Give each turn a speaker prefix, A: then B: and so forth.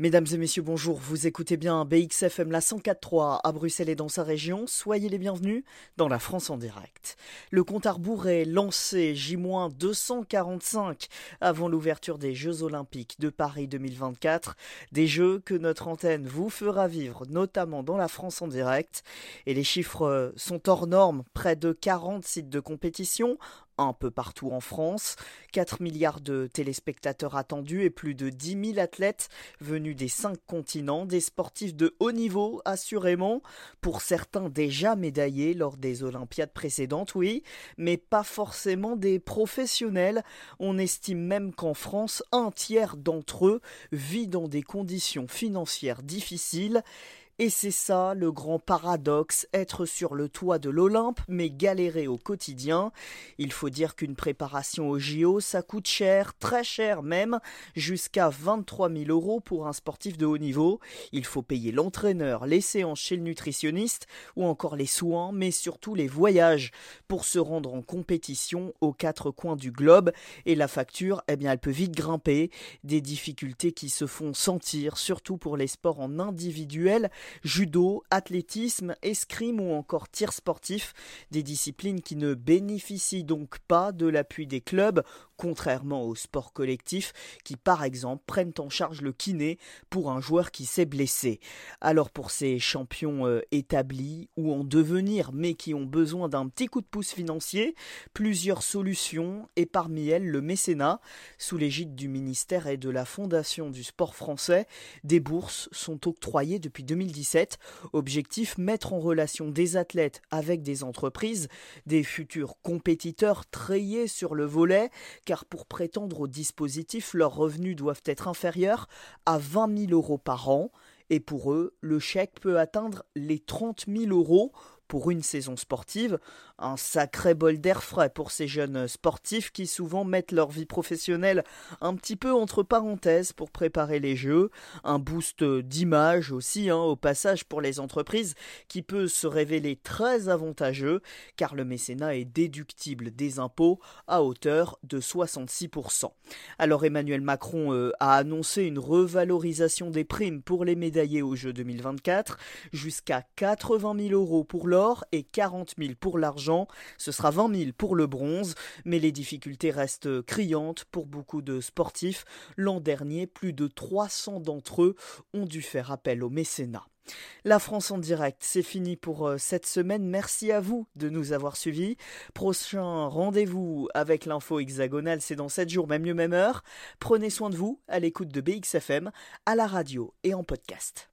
A: Mesdames et messieurs, bonjour. Vous écoutez bien BXFM la 104.3 à Bruxelles et dans sa région. Soyez les bienvenus dans la France en direct. Le compte à rebours est lancé J-245 avant l'ouverture des Jeux Olympiques de Paris 2024. Des Jeux que notre antenne vous fera vivre, notamment dans la France en direct. Et les chiffres sont hors normes. Près de 40 sites de compétition un peu partout en France, 4 milliards de téléspectateurs attendus et plus de 10 000 athlètes venus des cinq continents, des sportifs de haut niveau assurément, pour certains déjà médaillés lors des Olympiades précédentes, oui, mais pas forcément des professionnels. On estime même qu'en France, un tiers d'entre eux vit dans des conditions financières difficiles et c'est ça le grand paradoxe, être sur le toit de l'Olympe mais galérer au quotidien. Il faut dire qu'une préparation au JO, ça coûte cher, très cher même, jusqu'à 23 000 euros pour un sportif de haut niveau. Il faut payer l'entraîneur, les séances chez le nutritionniste ou encore les soins, mais surtout les voyages pour se rendre en compétition aux quatre coins du globe. Et la facture, eh bien, elle peut vite grimper. Des difficultés qui se font sentir, surtout pour les sports en individuel judo, athlétisme, escrime ou encore tir sportif, des disciplines qui ne bénéficient donc pas de l'appui des clubs, contrairement aux sports collectifs qui par exemple prennent en charge le kiné pour un joueur qui s'est blessé. Alors pour ces champions euh, établis ou en devenir mais qui ont besoin d'un petit coup de pouce financier, plusieurs solutions et parmi elles le mécénat. Sous l'égide du ministère et de la Fondation du sport français, des bourses sont octroyées depuis 2010 Objectif mettre en relation des athlètes avec des entreprises, des futurs compétiteurs trayés sur le volet, car pour prétendre au dispositif, leurs revenus doivent être inférieurs à 20 000 euros par an. Et pour eux, le chèque peut atteindre les 30 000 euros pour une saison sportive, un sacré bol d'air frais pour ces jeunes sportifs qui souvent mettent leur vie professionnelle un petit peu entre parenthèses pour préparer les jeux, un boost d'image aussi hein, au passage pour les entreprises qui peut se révéler très avantageux car le mécénat est déductible des impôts à hauteur de 66%. Alors Emmanuel Macron euh, a annoncé une revalorisation des primes pour les médaillés aux Jeux 2024 jusqu'à 80 000 euros pour et 40 000 pour l'argent. Ce sera 20 000 pour le bronze, mais les difficultés restent criantes pour beaucoup de sportifs. L'an dernier, plus de 300 d'entre eux ont dû faire appel au mécénat. La France en direct, c'est fini pour euh, cette semaine. Merci à vous de nous avoir suivis. Prochain rendez-vous avec l'info hexagonale, c'est dans 7 jours, même mieux, même heure. Prenez soin de vous à l'écoute de BXFM, à la radio et en podcast.